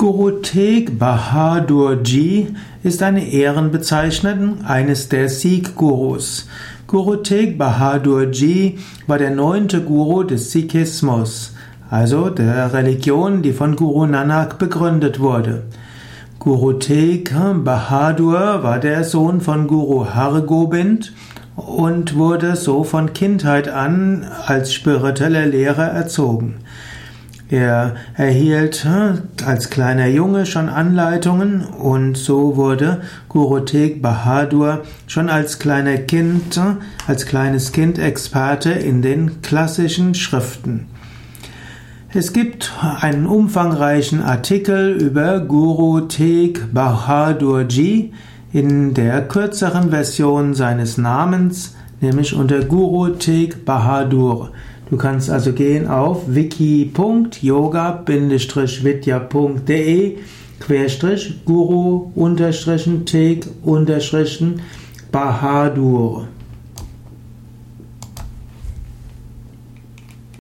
Guru Tegh Bahadur Ji ist eine Ehrenbezeichnung eines der Sikh-Gurus. Guru Tegh Bahadur Ji war der neunte Guru des Sikhismus, also der Religion, die von Guru Nanak begründet wurde. Guru Tegh Bahadur war der Sohn von Guru Hargobind und wurde so von Kindheit an als spiritueller Lehrer erzogen. Er erhielt als kleiner Junge schon Anleitungen und so wurde Guru Tegh Bahadur schon als kleiner Kind, als kleines Kind Experte in den klassischen Schriften. Es gibt einen umfangreichen Artikel über Guru Tegh Bahadur Ji in der kürzeren Version seines Namens, nämlich unter Guru Tegh Bahadur. Du kannst also gehen auf wiki.yoga-vidya.de Querstrich Guru unterstrichen Teg unterstrichen Bahadur.